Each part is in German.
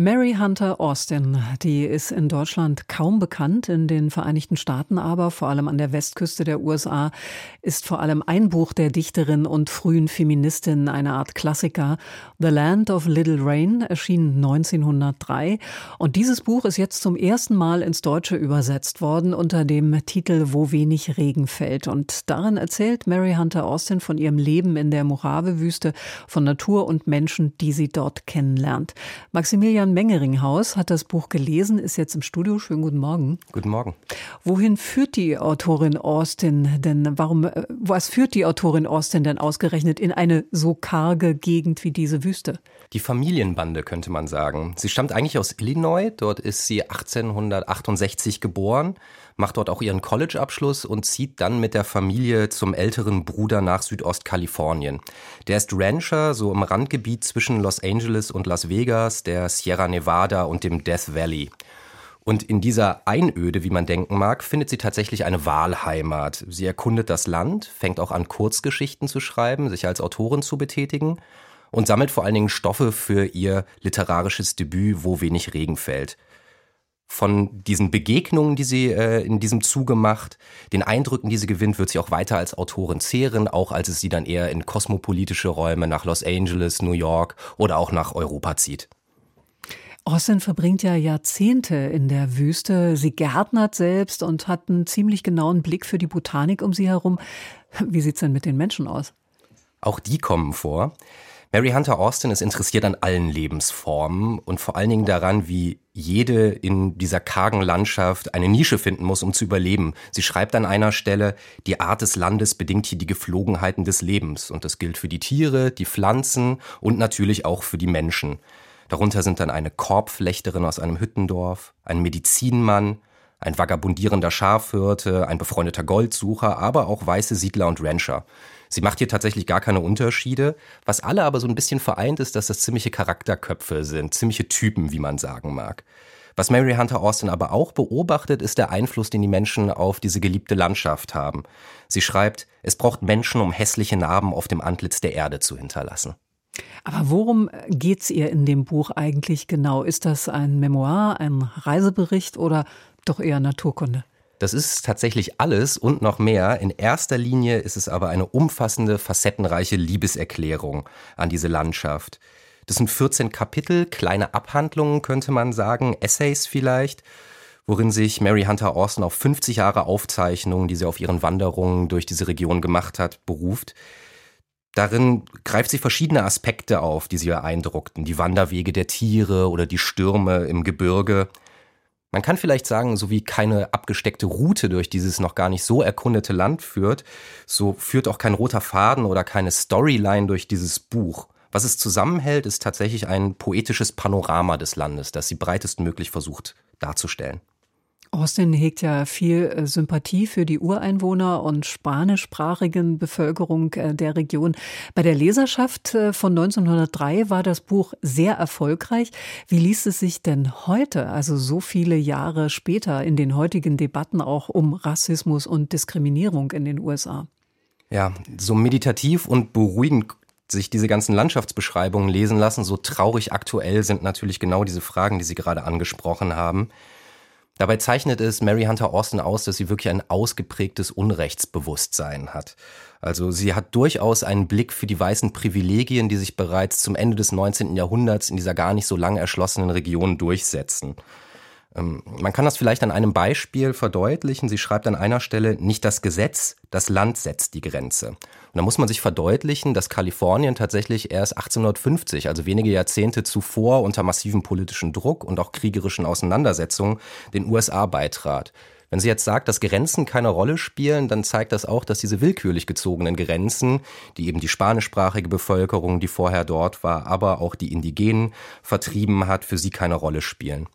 Mary Hunter Austin, die ist in Deutschland kaum bekannt, in den Vereinigten Staaten aber, vor allem an der Westküste der USA, ist vor allem ein Buch der Dichterin und frühen Feministin eine Art Klassiker. The Land of Little Rain erschien 1903 und dieses Buch ist jetzt zum ersten Mal ins Deutsche übersetzt worden unter dem Titel Wo wenig Regen fällt und darin erzählt Mary Hunter Austin von ihrem Leben in der Mojave-Wüste, von Natur und Menschen, die sie dort kennenlernt. Maximilian Stefan Mengeringhaus hat das Buch gelesen, ist jetzt im Studio. Schönen guten Morgen. Guten Morgen. Wohin führt die Autorin Austin denn? Warum, äh, was führt die Autorin Austin denn ausgerechnet in eine so karge Gegend wie diese Wüste? Die Familienbande könnte man sagen. Sie stammt eigentlich aus Illinois. Dort ist sie 1868 geboren macht dort auch ihren College-Abschluss und zieht dann mit der Familie zum älteren Bruder nach Südostkalifornien. Der ist Rancher, so im Randgebiet zwischen Los Angeles und Las Vegas, der Sierra Nevada und dem Death Valley. Und in dieser Einöde, wie man denken mag, findet sie tatsächlich eine Wahlheimat. Sie erkundet das Land, fängt auch an, Kurzgeschichten zu schreiben, sich als Autorin zu betätigen und sammelt vor allen Dingen Stoffe für ihr literarisches Debüt, wo wenig Regen fällt von diesen Begegnungen, die sie äh, in diesem Zuge macht, den Eindrücken, die sie gewinnt, wird sie auch weiter als Autorin zehren, auch als es sie dann eher in kosmopolitische Räume nach Los Angeles, New York oder auch nach Europa zieht. Austin verbringt ja Jahrzehnte in der Wüste. Sie gärtnert selbst und hat einen ziemlich genauen Blick für die Botanik um sie herum. Wie sieht's denn mit den Menschen aus? Auch die kommen vor. Mary Hunter Austin ist interessiert an allen Lebensformen und vor allen Dingen daran, wie jede in dieser kargen Landschaft eine Nische finden muss, um zu überleben. Sie schreibt an einer Stelle, die Art des Landes bedingt hier die Geflogenheiten des Lebens. Und das gilt für die Tiere, die Pflanzen und natürlich auch für die Menschen. Darunter sind dann eine Korbflechterin aus einem Hüttendorf, ein Medizinmann, ein vagabundierender Schafhirte, ein befreundeter Goldsucher, aber auch weiße Siedler und Rancher. Sie macht hier tatsächlich gar keine Unterschiede. Was alle aber so ein bisschen vereint ist, dass das ziemliche Charakterköpfe sind, ziemliche Typen, wie man sagen mag. Was Mary Hunter Austin aber auch beobachtet, ist der Einfluss, den die Menschen auf diese geliebte Landschaft haben. Sie schreibt, es braucht Menschen, um hässliche Narben auf dem Antlitz der Erde zu hinterlassen. Aber worum geht's ihr in dem Buch eigentlich genau? Ist das ein Memoir, ein Reisebericht oder doch eher Naturkunde? Das ist tatsächlich alles und noch mehr. In erster Linie ist es aber eine umfassende, facettenreiche Liebeserklärung an diese Landschaft. Das sind 14 Kapitel, kleine Abhandlungen könnte man sagen, Essays vielleicht, worin sich Mary Hunter Austin auf 50 Jahre Aufzeichnungen, die sie auf ihren Wanderungen durch diese Region gemacht hat, beruft. Darin greift sie verschiedene Aspekte auf, die sie beeindruckten. Die Wanderwege der Tiere oder die Stürme im Gebirge. Man kann vielleicht sagen, so wie keine abgesteckte Route durch dieses noch gar nicht so erkundete Land führt, so führt auch kein roter Faden oder keine Storyline durch dieses Buch. Was es zusammenhält, ist tatsächlich ein poetisches Panorama des Landes, das sie breitestmöglich versucht darzustellen. Austin hegt ja viel äh, Sympathie für die Ureinwohner und spanischsprachigen Bevölkerung äh, der Region. Bei der Leserschaft äh, von 1903 war das Buch sehr erfolgreich. Wie liest es sich denn heute, also so viele Jahre später, in den heutigen Debatten auch um Rassismus und Diskriminierung in den USA? Ja, so meditativ und beruhigend sich diese ganzen Landschaftsbeschreibungen lesen lassen, so traurig aktuell sind natürlich genau diese Fragen, die Sie gerade angesprochen haben. Dabei zeichnet es Mary Hunter Austin aus, dass sie wirklich ein ausgeprägtes Unrechtsbewusstsein hat. Also sie hat durchaus einen Blick für die weißen Privilegien, die sich bereits zum Ende des 19. Jahrhunderts in dieser gar nicht so lang erschlossenen Region durchsetzen. Ähm, man kann das vielleicht an einem Beispiel verdeutlichen. Sie schreibt an einer Stelle, nicht das Gesetz, das Land setzt die Grenze. Und da muss man sich verdeutlichen, dass Kalifornien tatsächlich erst 1850, also wenige Jahrzehnte zuvor unter massivem politischen Druck und auch kriegerischen Auseinandersetzungen den USA beitrat. Wenn sie jetzt sagt, dass Grenzen keine Rolle spielen, dann zeigt das auch, dass diese willkürlich gezogenen Grenzen, die eben die spanischsprachige Bevölkerung, die vorher dort war, aber auch die Indigenen vertrieben hat, für sie keine Rolle spielen.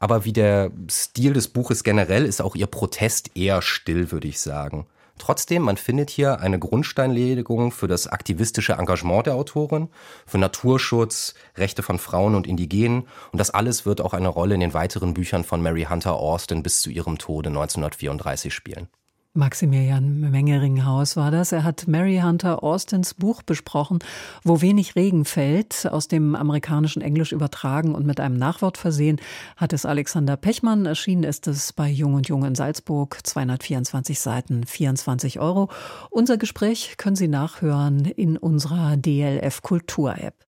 Aber wie der Stil des Buches generell ist auch ihr Protest eher still, würde ich sagen. Trotzdem, man findet hier eine Grundsteinlegung für das aktivistische Engagement der Autorin, für Naturschutz, Rechte von Frauen und Indigenen und das alles wird auch eine Rolle in den weiteren Büchern von Mary Hunter Austin bis zu ihrem Tode 1934 spielen. Maximilian Mengeringhaus war das. Er hat Mary Hunter Austins Buch besprochen, Wo wenig Regen fällt, aus dem amerikanischen Englisch übertragen und mit einem Nachwort versehen, hat es Alexander Pechmann. Erschienen ist es bei Jung und Jung in Salzburg, 224 Seiten, 24 Euro. Unser Gespräch können Sie nachhören in unserer DLF Kultur App.